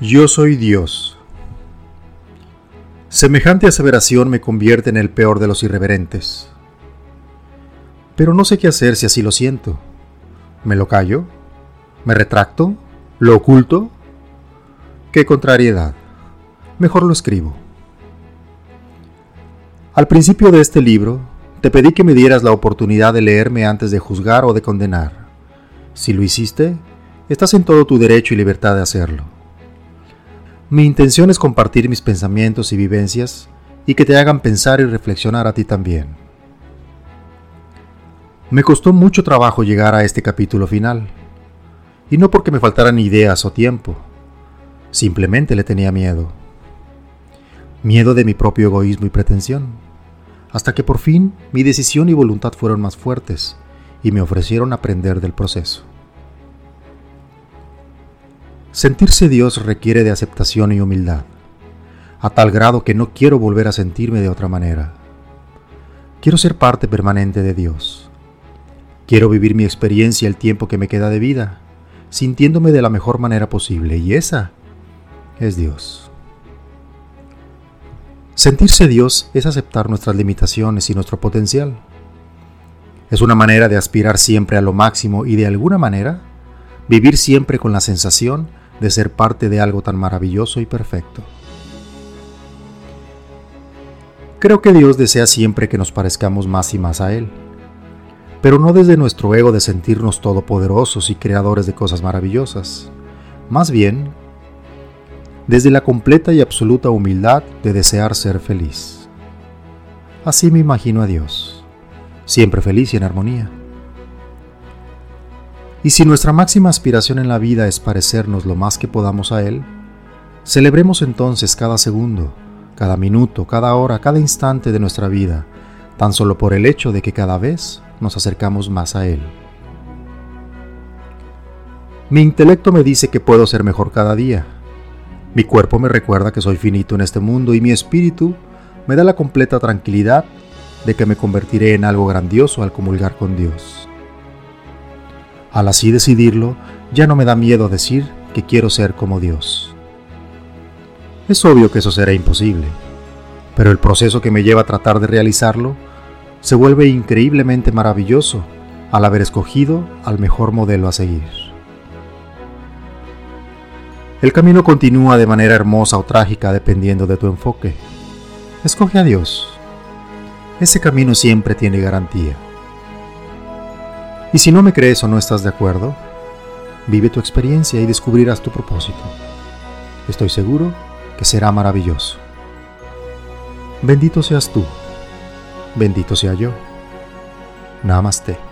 Yo soy Dios. Semejante aseveración me convierte en el peor de los irreverentes. Pero no sé qué hacer si así lo siento. ¿Me lo callo? ¿Me retracto? ¿Lo oculto? ¡Qué contrariedad! Mejor lo escribo. Al principio de este libro, te pedí que me dieras la oportunidad de leerme antes de juzgar o de condenar. Si lo hiciste, estás en todo tu derecho y libertad de hacerlo. Mi intención es compartir mis pensamientos y vivencias y que te hagan pensar y reflexionar a ti también. Me costó mucho trabajo llegar a este capítulo final, y no porque me faltaran ideas o tiempo, simplemente le tenía miedo. Miedo de mi propio egoísmo y pretensión, hasta que por fin mi decisión y voluntad fueron más fuertes y me ofrecieron aprender del proceso. Sentirse Dios requiere de aceptación y humildad, a tal grado que no quiero volver a sentirme de otra manera. Quiero ser parte permanente de Dios. Quiero vivir mi experiencia el tiempo que me queda de vida, sintiéndome de la mejor manera posible, y esa es Dios. Sentirse Dios es aceptar nuestras limitaciones y nuestro potencial. Es una manera de aspirar siempre a lo máximo y de alguna manera vivir siempre con la sensación de ser parte de algo tan maravilloso y perfecto. Creo que Dios desea siempre que nos parezcamos más y más a Él, pero no desde nuestro ego de sentirnos todopoderosos y creadores de cosas maravillosas, más bien desde la completa y absoluta humildad de desear ser feliz. Así me imagino a Dios, siempre feliz y en armonía. Y si nuestra máxima aspiración en la vida es parecernos lo más que podamos a Él, celebremos entonces cada segundo, cada minuto, cada hora, cada instante de nuestra vida, tan solo por el hecho de que cada vez nos acercamos más a Él. Mi intelecto me dice que puedo ser mejor cada día. Mi cuerpo me recuerda que soy finito en este mundo y mi espíritu me da la completa tranquilidad de que me convertiré en algo grandioso al comulgar con Dios. Al así decidirlo, ya no me da miedo decir que quiero ser como Dios. Es obvio que eso será imposible, pero el proceso que me lleva a tratar de realizarlo se vuelve increíblemente maravilloso al haber escogido al mejor modelo a seguir. El camino continúa de manera hermosa o trágica dependiendo de tu enfoque. Escoge a Dios. Ese camino siempre tiene garantía. Y si no me crees o no estás de acuerdo, vive tu experiencia y descubrirás tu propósito. Estoy seguro que será maravilloso. Bendito seas tú. Bendito sea yo. Namaste.